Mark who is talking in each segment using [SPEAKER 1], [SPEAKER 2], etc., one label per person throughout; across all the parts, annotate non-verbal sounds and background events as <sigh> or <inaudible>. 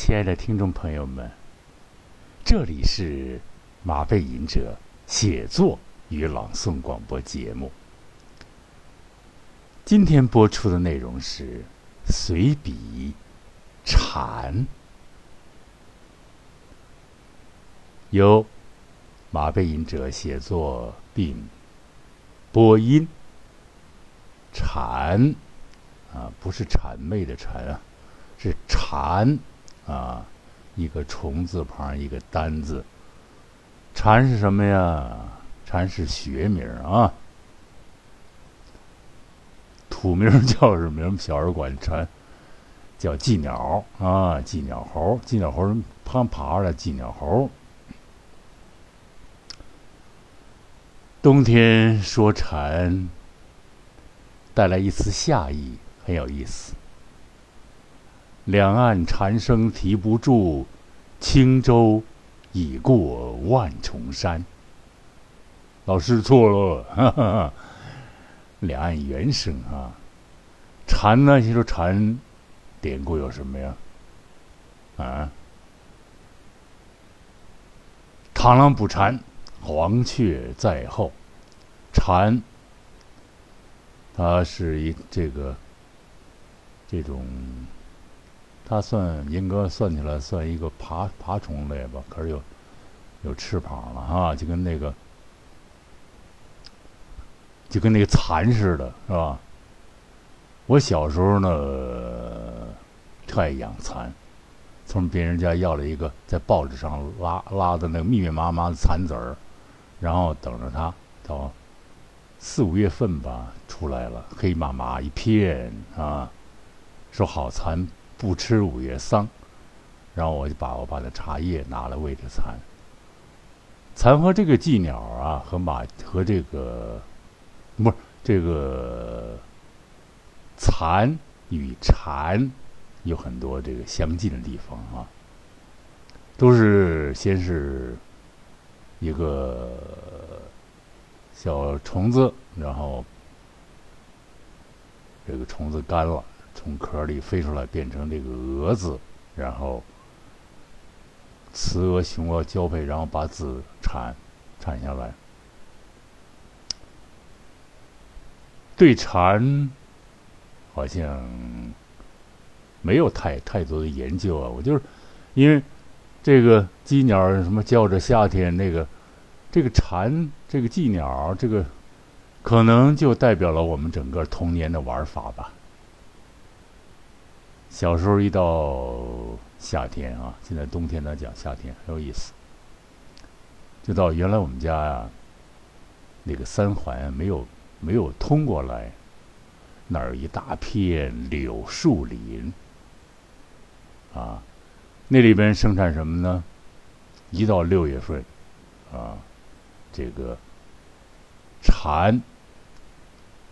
[SPEAKER 1] 亲爱的听众朋友们，这里是马背吟者写作与朗诵广播节目。今天播出的内容是随笔《禅》，由马背吟者写作并播音。禅啊，不是谄媚的蝉啊，是禅啊，一个虫字旁一个单字。蝉是什么呀？蝉是学名啊，土名 <laughs> 叫什么？小人管蝉叫寄鸟啊，寄鸟猴，寄鸟猴爬爬上来，寄鸟猴。冬天说蝉。带来一丝夏意，很有意思。两岸蝉声啼不住，轻舟已过万重山。老师错了，哈哈哈。两岸猿声啊，蝉呢？你说蝉典故有什么呀？啊，螳螂捕蝉，黄雀在后，蝉。它是一这个这种，它算应该算起来算一个爬爬虫类吧，可是有有翅膀了哈，就跟那个就跟那个蚕似的，是吧？我小时候呢，特爱养蚕，从别人家要了一个在报纸上拉拉的那个密密麻麻的蚕籽儿，然后等着它到。四五月份吧，出来了，黑麻麻一片啊。说好蚕不吃五月桑，然后我就把我把那茶叶拿来喂这蚕。蚕和这个寄鸟啊，和马和这个不是这个蚕与蝉有很多这个相近的地方啊，都是先是一个。小虫子，然后这个虫子干了，从壳里飞出来，变成这个蛾子，然后雌蛾雄蛾交配，然后把子产产下来。对蝉好像没有太太多的研究啊，我就是因为这个鸡鸟什么叫着夏天那个。这个蝉，这个鸡鸟，这个可能就代表了我们整个童年的玩法吧。小时候一到夏天啊，现在冬天来讲夏天很有意思，就到原来我们家呀，那个三环没有没有通过来，那儿一大片柳树林，啊，那里边生产什么呢？一到六月份，啊。这个蝉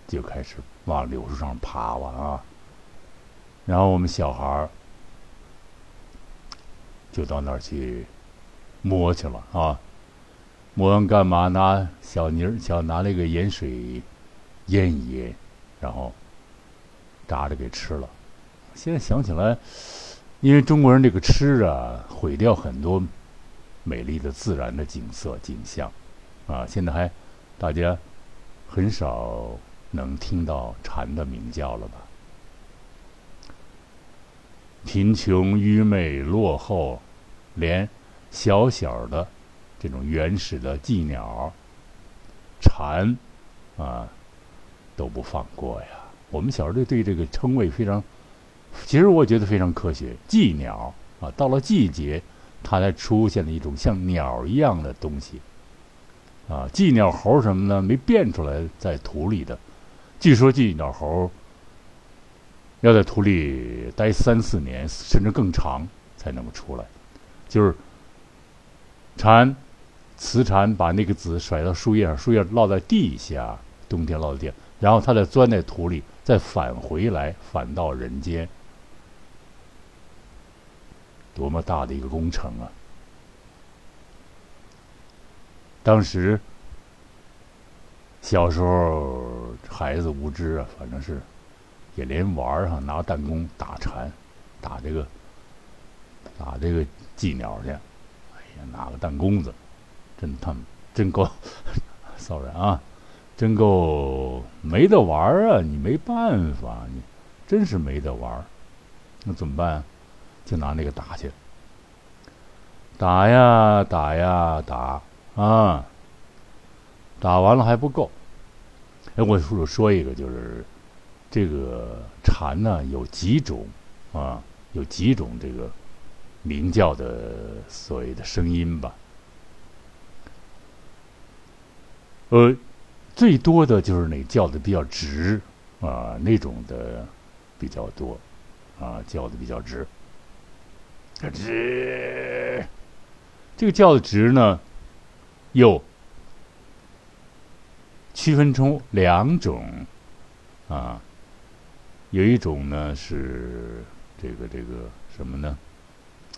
[SPEAKER 1] 就开始往柳树上爬了啊，然后我们小孩儿就到那儿去摸去了啊，摸完干嘛？拿小泥儿，小拿那个盐水腌一腌，然后炸着给吃了。现在想起来，因为中国人这个吃啊，毁掉很多美丽的自然的景色景象。啊，现在还大家很少能听到蝉的鸣叫了吧？贫穷、愚昧、落后，连小小的这种原始的寄鸟、蝉啊都不放过呀。我们小时候对这个称谓非常，其实我觉得非常科学。寄鸟啊，到了季节，它才出现了一种像鸟一样的东西。啊，寄鸟猴什么呢？没变出来，在土里的。据说寄鸟猴要在土里待三四年，甚至更长才能够出来。就是蝉，雌蝉把那个子甩到树叶上，树叶落在地下，冬天落在地，然后它再钻在土里，再返回来，返到人间。多么大的一个工程啊！当时小时候孩子无知啊，反正是也连玩儿哈，拿弹弓打蝉，打这个打这个寄鸟去。哎呀，拿个弹弓子，真他妈真够 <laughs> 骚人啊！真够没得玩啊！你没办法，你真是没得玩。那怎么办？就拿那个打去，打呀打呀打啊！打完了还不够。哎，我说说一个，就是这个蝉呢，有几种啊，有几种这个鸣叫的所谓的声音吧。呃，最多的就是那叫的比较直啊，那种的比较多啊，叫的比较直。直，这个叫的直呢，又区分出两种啊，有一种呢是这个这个什么呢？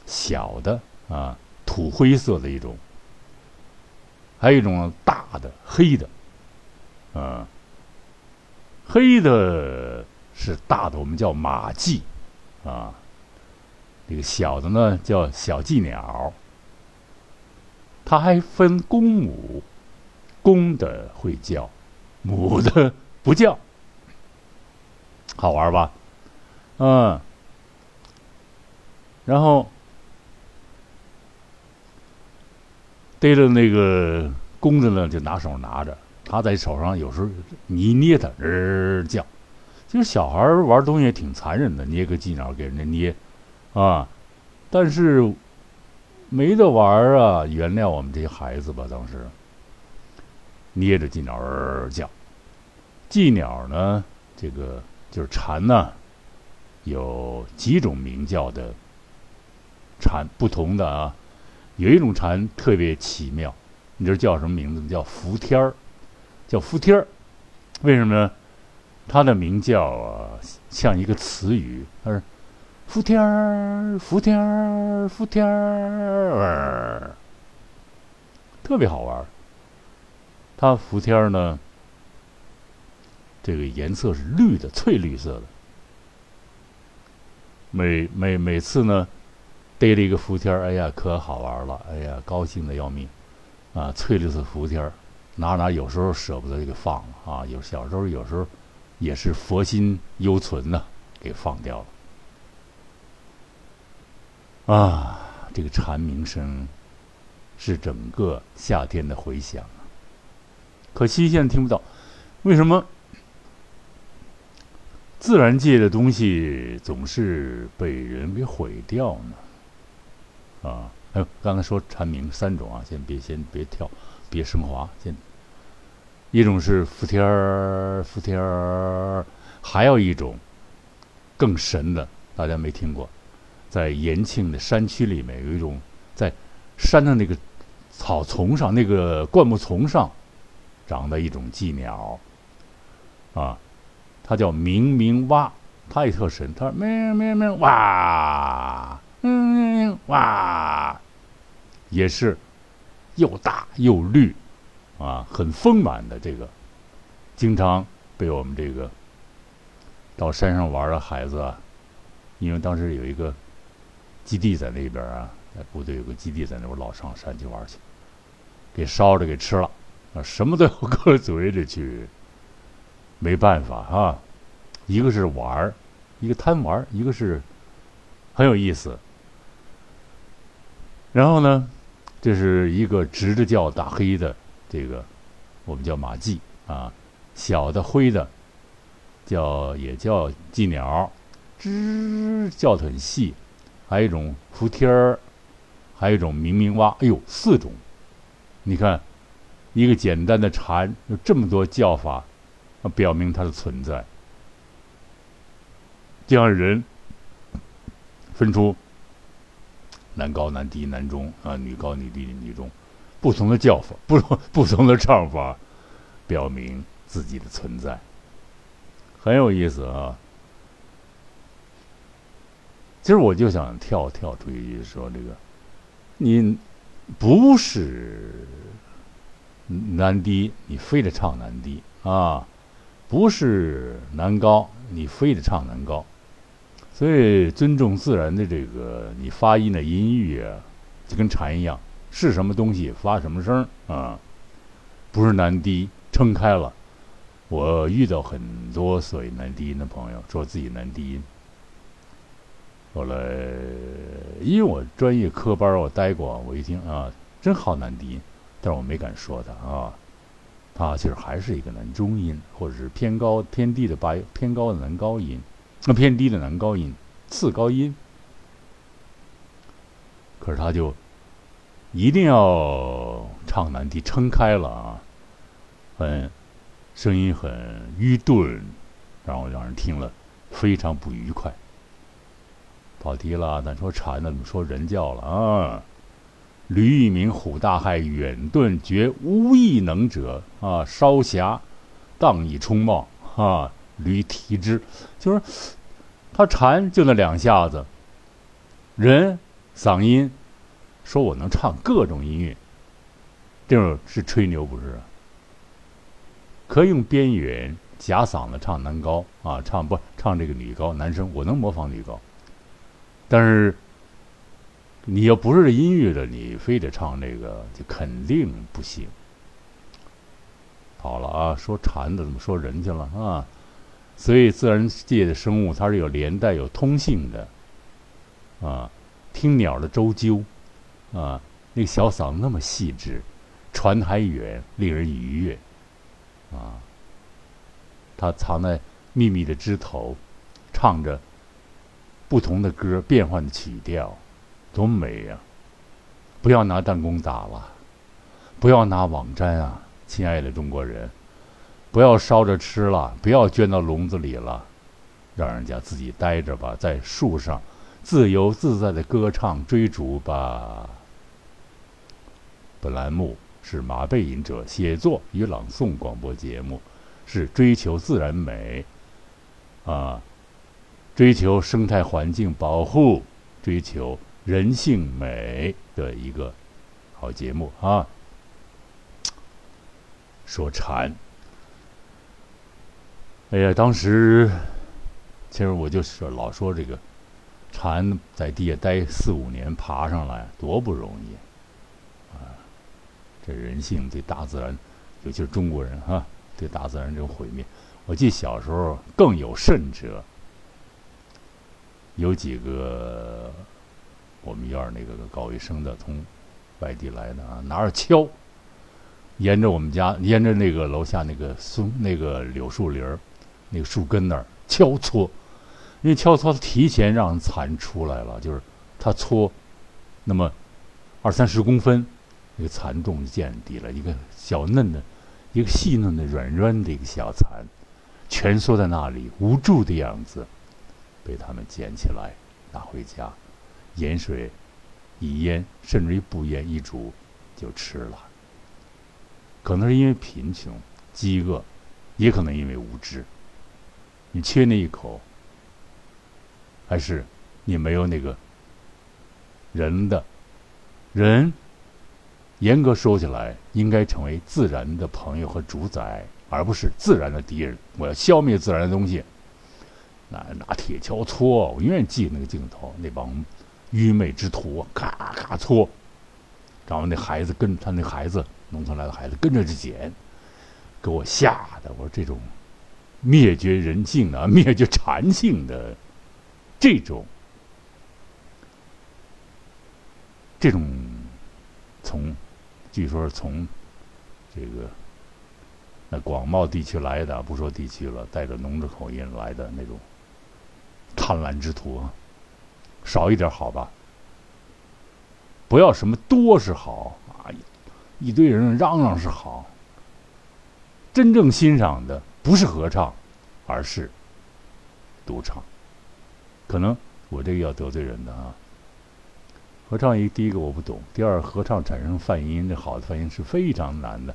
[SPEAKER 1] 小的啊，土灰色的一种。还有一种大的黑的，啊，黑的是大的，我们叫马髻，啊，这个小的呢叫小髻鸟。它还分公母，公的会叫，母的不叫，好玩吧？嗯，然后。逮着那个公的呢，就拿手拿着，他在手上有时候你一捏它，儿叫。其实小孩玩东西也挺残忍的，捏个鸡鸟给人家捏，啊，但是没得玩啊！原谅我们这些孩子吧，当时捏着鸡鸟儿叫。鸡鸟呢，这个就是蝉呢，有几种鸣叫的蝉，不同的啊。有一种蝉特别奇妙，你知道叫什么名字吗？叫伏天儿，叫伏天儿。为什么呢？它的鸣叫啊，像一个词语，它是伏天儿，伏天儿，伏天儿，特别好玩。它伏天儿呢，这个颜色是绿的，翠绿色的。每每每次呢。逮了一个伏天儿，哎呀，可好玩了！哎呀，高兴的要命，啊，翠绿色伏天儿，哪哪有时候舍不得给放了啊，有小时候有时候也是佛心犹存呢，给放掉了。啊，这个蝉鸣声是整个夏天的回响，可惜现在听不到，为什么？自然界的东西总是被人给毁掉呢？啊，还有刚才说蝉鸣三种啊，先别先别跳，别升华，先一种是伏天儿，伏天儿，还有一种更神的，大家没听过，在延庆的山区里面有一种在山的那个草丛上，那个灌木丛上长的一种寄鸟，啊，它叫明明蛙，它也特神，它明明明蛙。嗯哇，也是又大又绿，啊，很丰满的这个，经常被我们这个到山上玩的孩子啊，因为当时有一个基地在那边啊，在部队有个基地在那边，老上山去玩去，给烧着给吃了，啊，什么都要搁嘴里去，没办法啊，一个是玩儿一个贪玩儿一个是很有意思。然后呢，这是一个直着叫大黑的，这个我们叫马髻啊，小的灰的叫也叫寄鸟，吱叫的很细，还有一种伏天儿，还有一种明明蛙，哎呦，四种，你看一个简单的蝉有这么多叫法，啊表明它的存在，就像人分出。男高男低男中啊，女高女低女中，不同的叫法，不同不同的唱法，表明自己的存在，很有意思啊。其实我就想跳跳出去说这个，你不是男低，你非得唱男低啊；不是男高，你非得唱男高。所以尊重自然的这个你发音的音域啊，就跟蝉一样，是什么东西发什么声啊，不是男低撑开了。我遇到很多所谓男低音的朋友，说自己男低音。后来，因为我专业科班我待过，我一听啊，真好男低音，但是我没敢说他啊，他其实还是一个男中音，或者是偏高偏低的八偏高的男高音，那偏低的男高音次高音，可是他就一定要唱男低撑开了啊，很。声音很愚钝，然后让人听了非常不愉快。跑题了，咱说蝉呢，怎么说人叫了啊？驴一鸣，虎大骇，远遁绝无异能者啊！稍霞荡以冲冒啊！驴啼之，就是他蝉就那两下子。人嗓音说我能唱各种音乐，这种是吹牛不是？可以用边缘假嗓子唱男高啊，唱不唱这个女高？男生我能模仿女高，但是你要不是音乐的，你非得唱这个，就肯定不行。好了啊，说蝉的怎么说人去了啊？所以自然界的生物它是有连带、有通性的啊。听鸟的啁啾啊，那个小嗓那么细致，传还远，令人愉悦。啊，它藏在密密的枝头，唱着不同的歌，变换的曲调，多美呀！不要拿弹弓打了，不要拿网粘啊，亲爱的中国人，不要烧着吃了，不要圈到笼子里了，让人家自己待着吧，在树上自由自在的歌唱追逐吧。本栏目。是马背吟者写作与朗诵广播节目，是追求自然美，啊，追求生态环境保护，追求人性美的一个好节目啊。说蝉，哎呀，当时其实我就是老说这个蝉在地下待四五年，爬上来多不容易啊。这人性对大自然，尤其是中国人哈，对大自然这种毁灭。我记小时候更有甚者，有几个我们院那个搞卫生的从外地来的啊，拿着锹，沿着我们家，沿着那个楼下那个松那个柳树林儿，那个树根那儿敲搓，因为敲搓提前让蚕出来了，就是他搓那么二三十公分。那个蚕洞见底了，一个小嫩的，一个细嫩的、软软的一个小蚕，蜷缩在那里无助的样子，被他们捡起来拿回家，盐水一腌，甚至于不腌一煮就吃了。可能是因为贫穷、饥饿，也可能因为无知。你缺那一口，还是你没有那个人的人？严格说起来，应该成为自然的朋友和主宰，而不是自然的敌人。我要消灭自然的东西，拿拿铁锹搓，我永远记那个镜头，那帮愚昧之徒咔咔搓，然后那孩子跟他那孩子，农村来的孩子跟着去捡，给我吓得我说这种灭绝人性的、<laughs> 灭绝禅性的这种这种从。据说是从这个那广袤地区来的，不说地区了，带着农村口音来的那种贪婪之徒啊，少一点好吧？不要什么多是好啊，一堆人嚷嚷是好。真正欣赏的不是合唱，而是独唱。可能我这个要得罪人的啊。合唱一第一个我不懂，第二合唱产生泛音，这好的泛音是非常难的。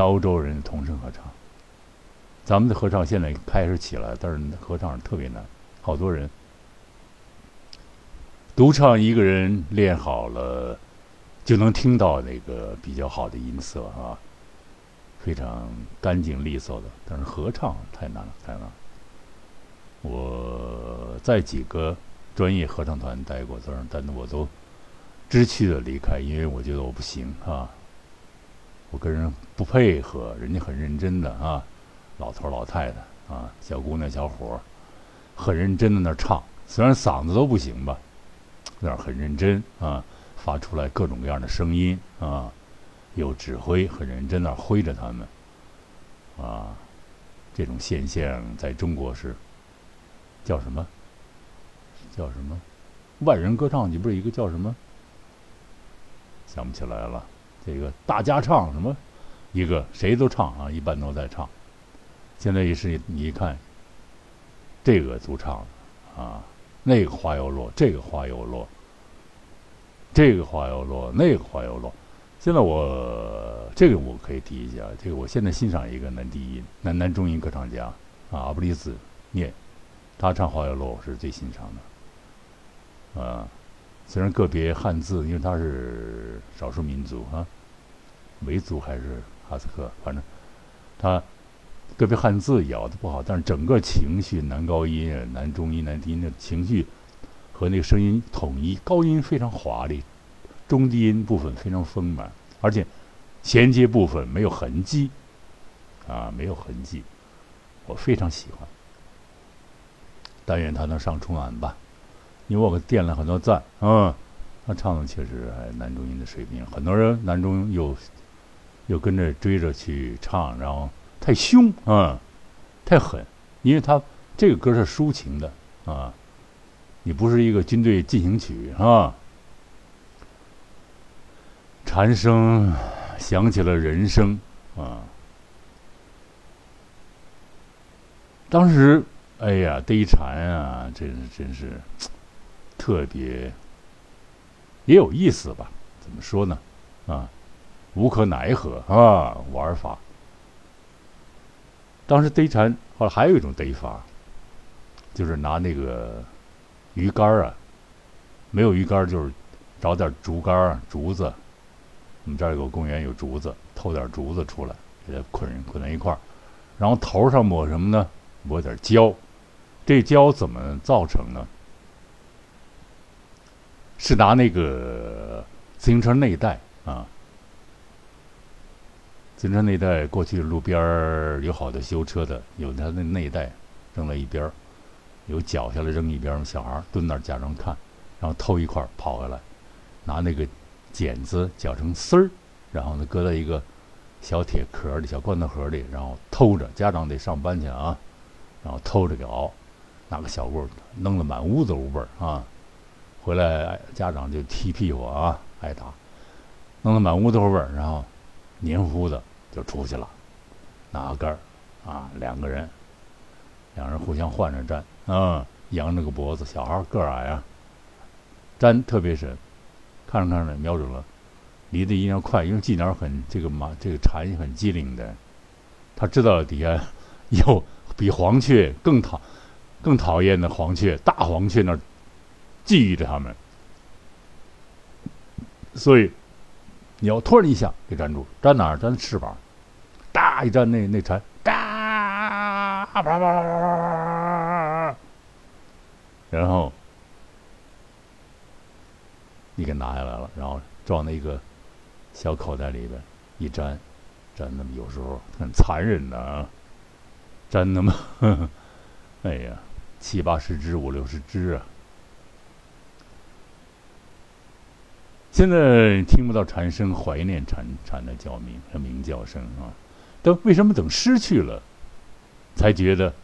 [SPEAKER 1] 欧洲人同声合唱，咱们的合唱现在开始起来，但是合唱特别难，好多人独唱一个人练好了，就能听到那个比较好的音色啊，非常干净利索的。但是合唱太难了，太难。我在几个专业合唱团待过，但是但我都知趣的离开，因为我觉得我不行啊，我跟人不配合，人家很认真的啊，老头老太太啊，小姑娘小伙儿，很认真的那唱，虽然嗓子都不行吧，那很认真啊，发出来各种各样的声音啊，有指挥，很认真那挥着他们啊。这种现象在中国是叫什么？叫什么？万人歌唱，你不是一个叫什么？想不起来了。这个大家唱什么？一个谁都唱啊，一般都在唱。现在也是你一看，这个独唱啊，那个花又落，这个花又落，这个花又落，那个花又落。现在我这个我可以提一下，这个我现在欣赏一个男低音、男男中音歌唱家啊，阿布里斯念，他唱《花月落》是最欣赏的。啊，虽然个别汉字，因为他是少数民族啊，维族还是哈萨克，反正他个别汉字咬的不好，但是整个情绪，男高音、男中音、男低音的情绪和那个声音统一，高音非常华丽。中低音部分非常丰满，而且衔接部分没有痕迹，啊，没有痕迹，我非常喜欢。但愿他能上春晚吧，因为我给点了很多赞，嗯，他唱的确实还男中音的水平，很多人男中又又跟着追着去唱，然后太凶，嗯，太狠，因为他这个歌是抒情的啊，你不是一个军队进行曲啊。蝉声响起了人声啊！当时，哎呀，逮蝉啊，真是真是特别也有意思吧？怎么说呢？啊，无可奈何啊，玩法。当时逮蝉，后来还有一种逮法，就是拿那个鱼竿啊，没有鱼竿就是找点竹竿、竹子。我们这儿有个公园，有竹子，偷点竹子出来，给它捆捆在一块儿，然后头上抹什么呢？抹点胶。这胶怎么造成呢？是拿那个自行车内袋啊，自行车内袋，过去路边儿有好多修车的，有他的内袋扔在一边儿，有绞下来扔一边，小孩蹲那儿假装看，然后偷一块跑回来，拿那个。剪子绞成丝儿，然后呢搁在一个小铁壳里、小罐头盒里，然后偷着。家长得上班去啊，然后偷着给熬，拿个小棍儿弄得满屋子味儿啊。回来家长就踢屁股啊，挨打，弄得满屋子味儿，然后黏糊糊的就出去了。拿个杆儿啊，两个人，两人互相换着站啊，扬着个脖子，小孩个矮啊，粘特别深。看着看着，瞄准了，离得一定要快，因为鸡鸟很这个马这个蝉很机灵的，他知道底下有比黄雀更讨更讨厌的黄雀，大黄雀那儿觊觎着他们，所以鸟突然一下给粘住，粘哪儿？粘翅膀，哒一粘那那蝉，啪啪啪啪啪，然后。你给拿下来了，然后装在一个小口袋里边，一粘，粘那么有时候很残忍的啊，粘那么，<laughs> 哎呀，七八十只，五六十只啊。现在听不到蝉声，怀念蝉蝉的叫鸣和鸣叫声啊，但为什么等失去了，才觉得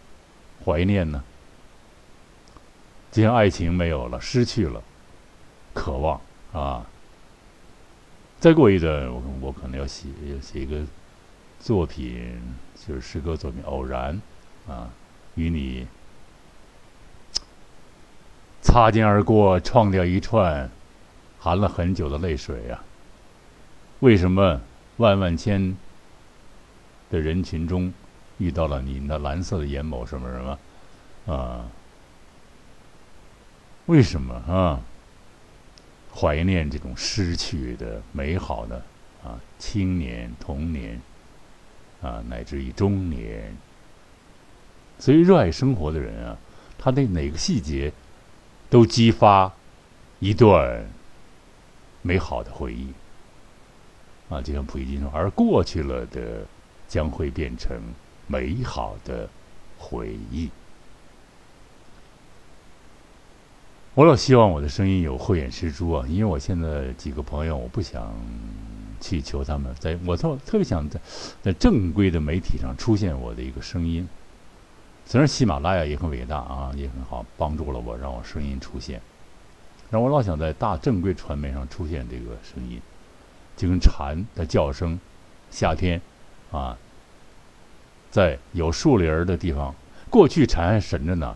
[SPEAKER 1] 怀念呢？就像爱情没有了，失去了。渴望啊！再过一段，我我可能要写要写一个作品，就是诗歌作品《偶然》啊，与你擦肩而过，创掉一串含了很久的泪水啊！为什么万万千的人群中遇到了你那蓝色的眼眸？什么什么啊？为什么啊？怀念这种失去的美好的啊，青年、童年啊，乃至于中年。所以，热爱生活的人啊，他的哪个细节都激发一段美好的回忆啊，就像普希金说：“而过去了的将会变成美好的回忆。”我老希望我的声音有慧眼识珠啊，因为我现在几个朋友，我不想去求他们，在我特特别想在在正规的媒体上出现我的一个声音。虽然喜马拉雅也很伟大啊，也很好，帮助了我，让我声音出现。但我老想在大正规传媒上出现这个声音，就跟蝉的叫声，夏天啊，在有树林儿的地方，过去蝉还神着呢。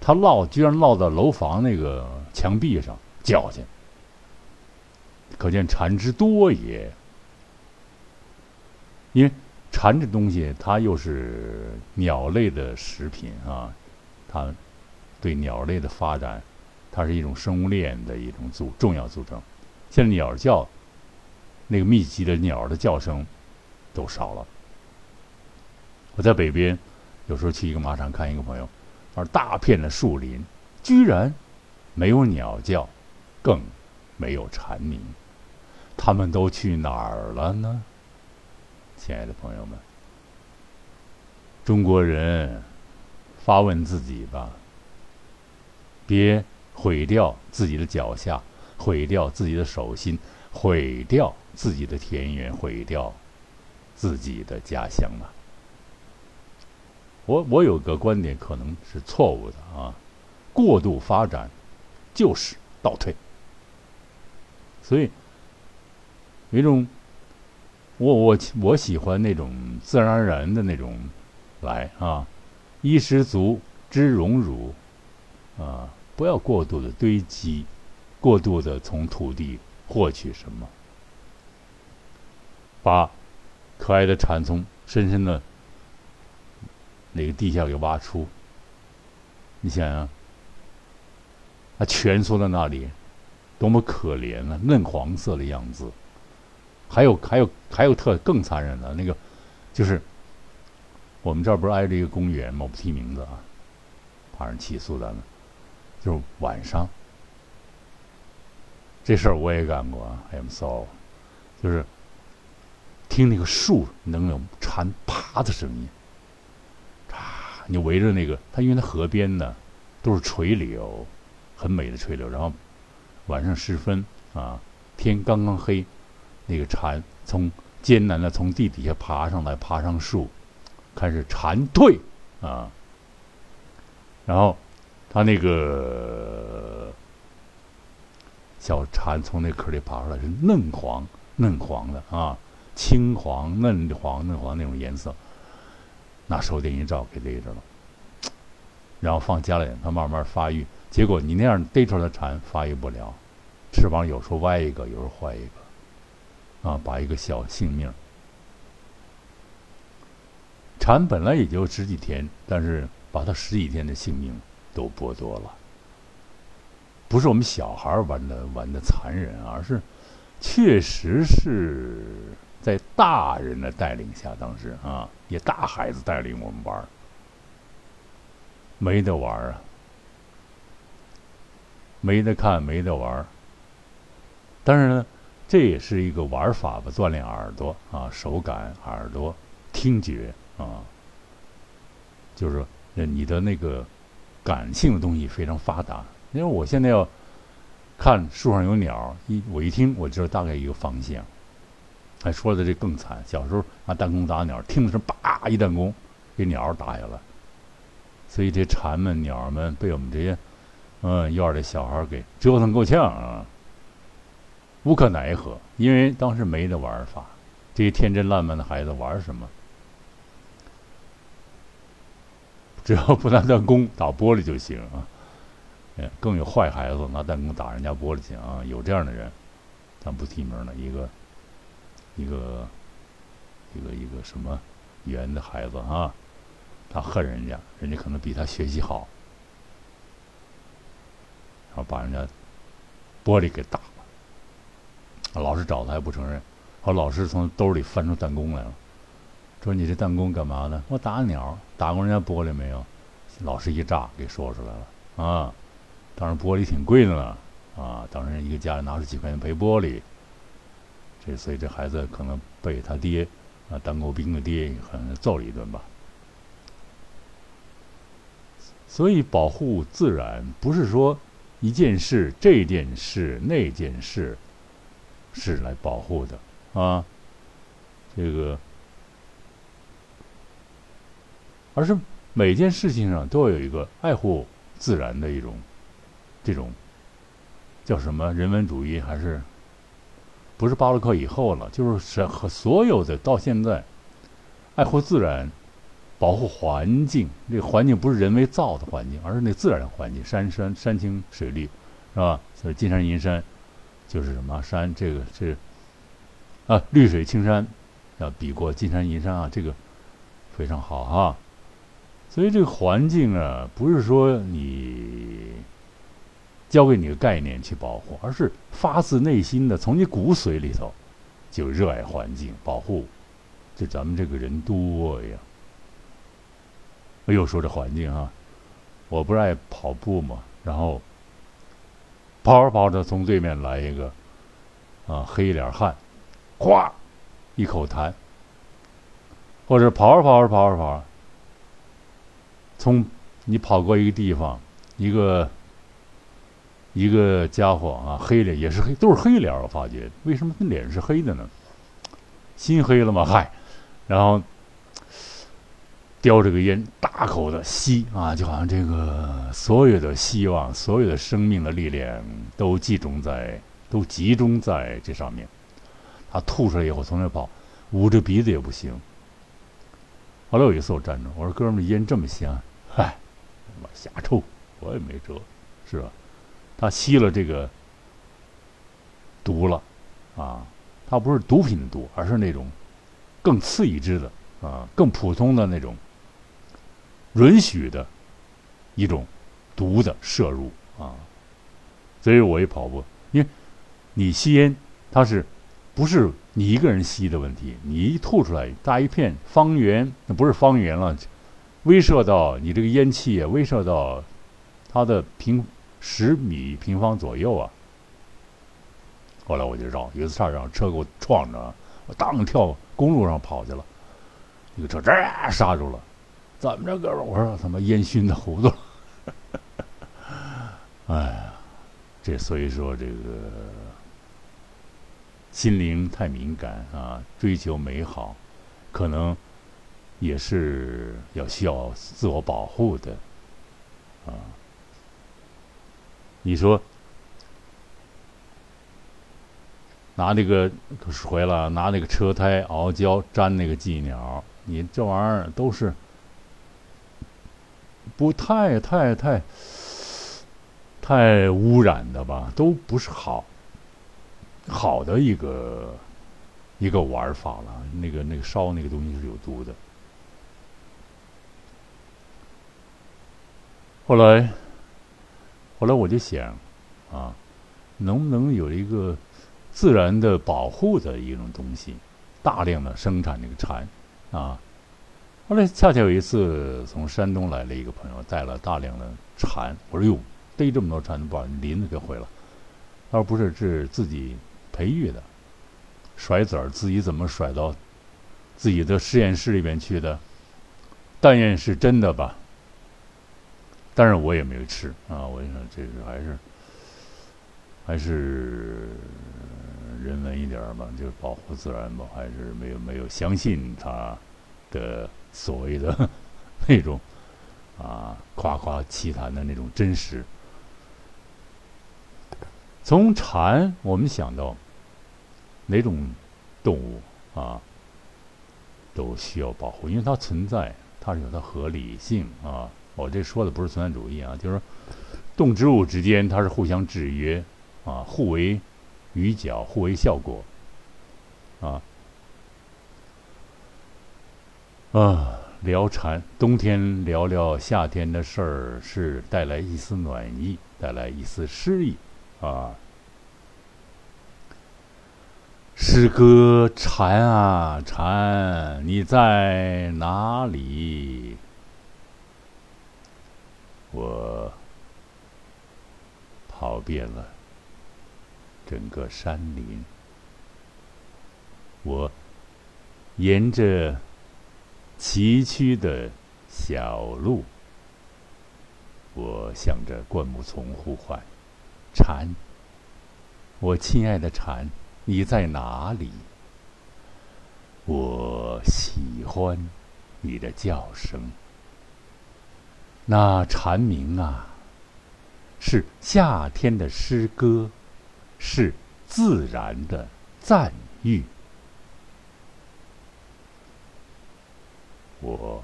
[SPEAKER 1] 它落居然落到楼房那个墙壁上叫去，可见蝉之多也。因为蝉这东西，它又是鸟类的食品啊，它对鸟类的发展，它是一种生物链的一种组重要组成。现在鸟叫，那个密集的鸟的叫声都少了。我在北边，有时候去一个马场看一个朋友。而大片的树林，居然没有鸟叫，更没有蝉鸣，他们都去哪儿了呢？亲爱的朋友们，中国人发问自己吧，别毁掉自己的脚下，毁掉自己的手心，毁掉自己的田园，毁掉自己的家乡吧。我我有个观点可能是错误的啊，过度发展就是倒退，所以有一种我我我喜欢那种自然而然的那种来啊，衣食足知荣辱啊，不要过度的堆积，过度的从土地获取什么，把可爱的蚕从深深的。那个地下给挖出，你想想，它蜷缩在那里，多么可怜啊！嫩黄色的样子。还有还有还有特更残忍的那个，就是我们这儿不是挨着一个公园吗？我不提名字啊，怕人起诉咱们。就是晚上，这事儿我也干过啊。I'm sorry，就是听那个树能有蝉爬的声音。你围着那个，它因为它河边呢，都是垂柳，很美的垂柳。然后晚上时分啊，天刚刚黑，那个蝉从艰难的从地底下爬上来，爬上树，开始蝉蜕啊。然后它那个小蝉从那壳里爬出来，是嫩黄嫩黄的啊，青黄嫩黄嫩黄那种颜色。拿手电一照，给逮着了，然后放家里，它慢慢发育。结果你那样逮出来的蝉发育不了，翅膀有时候歪一个，有时候坏一个，啊，把一个小性命。蝉本来也就十几天，但是把它十几天的性命都剥夺了。不是我们小孩玩的玩的残忍，而是确实是。在大人的带领下，当时啊，也大孩子带领我们玩没得玩啊，没得看，没得玩但是呢，这也是一个玩法吧，锻炼耳朵啊，手感、耳朵、听觉啊，就是你的那个感性的东西非常发达。因为我现在要看树上有鸟，一我一听，我知道大概一个方向。还说的这更惨，小时候拿弹弓打鸟，听的是叭一弹弓，给鸟打下来。所以这蝉们、鸟们被我们这些嗯院里小孩给折腾够呛啊，无可奈何。因为当时没得玩法，这些天真烂漫的孩子玩什么？<laughs> 只要不拿弹弓打玻璃就行啊。更有坏孩子拿弹弓打人家玻璃去啊，有这样的人，咱不提名了，一个。一个一个一个什么园的孩子啊，他恨人家，人家可能比他学习好，然后把人家玻璃给打了。老师找他还不承认，后老师从兜里翻出弹弓来了，说：“你这弹弓干嘛呢？我打鸟，打过人家玻璃没有？老师一炸给说出来了啊！当然玻璃挺贵的呢啊！当时一个家里拿出几块钱赔玻璃，这所以这孩子可能被他爹啊当过兵的爹可能揍了一顿吧。所以保护自然不是说一件事、这件事、那件事是来保护的啊，这个，而是每件事情上都要有一个爱护自然的一种这种叫什么人文主义，还是不是巴洛克以后了？就是是和所有的到现在爱护自然。保护环境，这个环境不是人为造的环境，而是那自然环境，山山山清水绿，是吧？所以金山银山就是什么山？这个是啊，绿水青山，要比过金山银山啊，这个非常好哈。所以这个环境啊，不是说你教给你个概念去保护，而是发自内心的，从你骨髓里头就热爱环境，保护。就咱们这个人多呀。又说这环境啊，我不是爱跑步嘛，然后跑着跑着，从对面来一个啊黑脸汉，哗一口痰，或者跑着跑着跑着跑，从你跑过一个地方，一个一个家伙啊黑脸也是黑，都是黑脸，我发觉为什么他脸是黑的呢？心黑了吗？嗨，然后。叼着个烟，大口的吸啊，就好像这个所有的希望、所有的生命的力量都集中在都集中在这上面。他吐出来以后，从那跑，捂着鼻子也不行。后来有一次我站着，我说：“哥们儿，烟这么香，嗨，瞎抽，我也没辙，是吧？”他吸了这个毒了啊，他不是毒品的毒，而是那种更次一支的啊，更普通的那种。允许的一种毒的摄入啊，所以我一跑步，因为你吸烟，它是不是你一个人吸的问题？你一吐出来，大一片方圆，那不是方圆了，威慑到你这个烟气啊，威慑到它的平十米平方左右啊。后来我就绕，有一次差点让车给我撞着，我当跳公路上跑去了，一个车这刹住了。怎么着，哥们儿？我说他妈烟熏的糊涂了。哎呀，这所以说这个心灵太敏感啊，追求美好，可能也是要需要自我保护的啊。你说拿那个回来，拿那个车胎熬胶粘那个寄鸟，你这玩意儿都是。不太太太太污染的吧，都不是好好的一个一个玩法了。那个那个烧那个东西是有毒的。后来后来我就想啊，能不能有一个自然的保护的一种东西，大量的生产这个蝉啊。后来恰巧有一次，从山东来了一个朋友，带了大量的蝉。我说：“哟，逮这么多蝉，把林子给毁了。”他说：“不是，是自己培育的，甩籽儿，自己怎么甩到自己的实验室里边去的？但愿是真的吧。但是我也没有吃啊。我想，这个还是还是人文一点吧，就是保护自然吧，还是没有没有相信他的。”所谓的 <laughs> 那种啊夸夸其谈的那种真实，从蝉我们想到哪种动物啊都需要保护，因为它存在，它是有它合理性啊。我这说的不是存在主义啊，就是动植物之间它是互相制约啊，互为鱼角，互为效果啊。啊，聊禅，冬天聊聊夏天的事儿，是带来一丝暖意，带来一丝诗意，啊。诗歌蝉啊蝉，你在哪里？我跑遍了整个山林，我沿着崎岖的小路，我向着灌木丛呼唤：“蝉，我亲爱的蝉，你在哪里？”我喜欢你的叫声。那蝉鸣啊，是夏天的诗歌，是自然的赞誉。我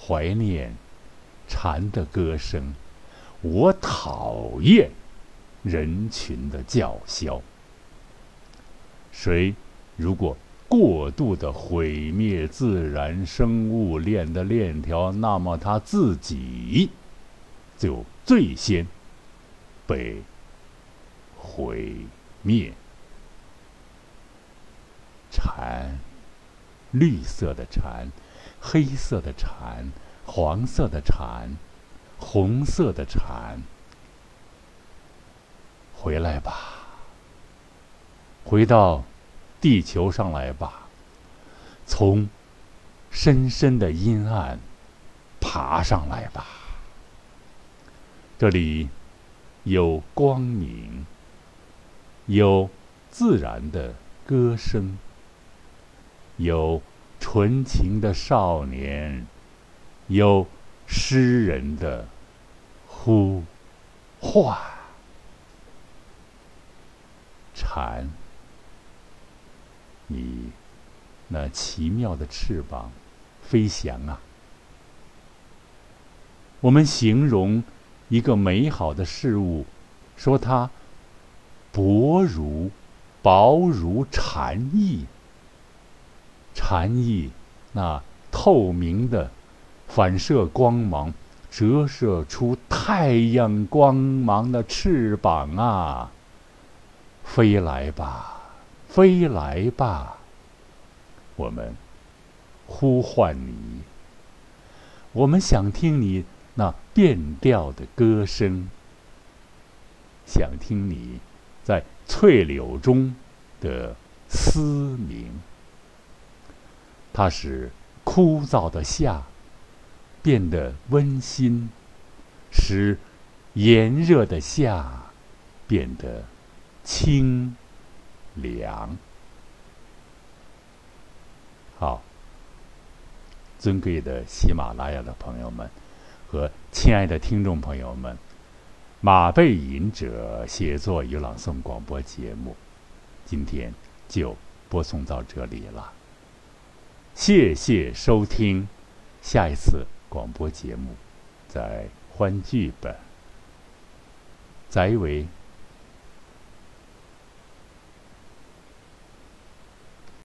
[SPEAKER 1] 怀念蝉的歌声，我讨厌人群的叫嚣。谁如果？过度的毁灭自然生物链的链条，那么它自己就最先被毁灭。蝉，绿色的蝉，黑色的蝉，黄色的蝉，红色的蝉，回来吧，回到。地球上来吧，从深深的阴暗爬上来吧。这里有光明，有自然的歌声，有纯情的少年，有诗人的呼唤，禅。你那奇妙的翅膀，飞翔啊！我们形容一个美好的事物，说它薄如薄如蝉翼。蝉翼那透明的反射光芒，折射出太阳光芒的翅膀啊！飞来吧！飞来吧，我们呼唤你。我们想听你那变调的歌声，想听你在翠柳中的嘶鸣。它使枯燥的夏变得温馨，使炎热的夏变得清。凉，好，尊贵的喜马拉雅的朋友们和亲爱的听众朋友们，马背吟者写作与朗诵广播节目，今天就播送到这里了。谢谢收听，下一次广播节目再欢聚吧。再会。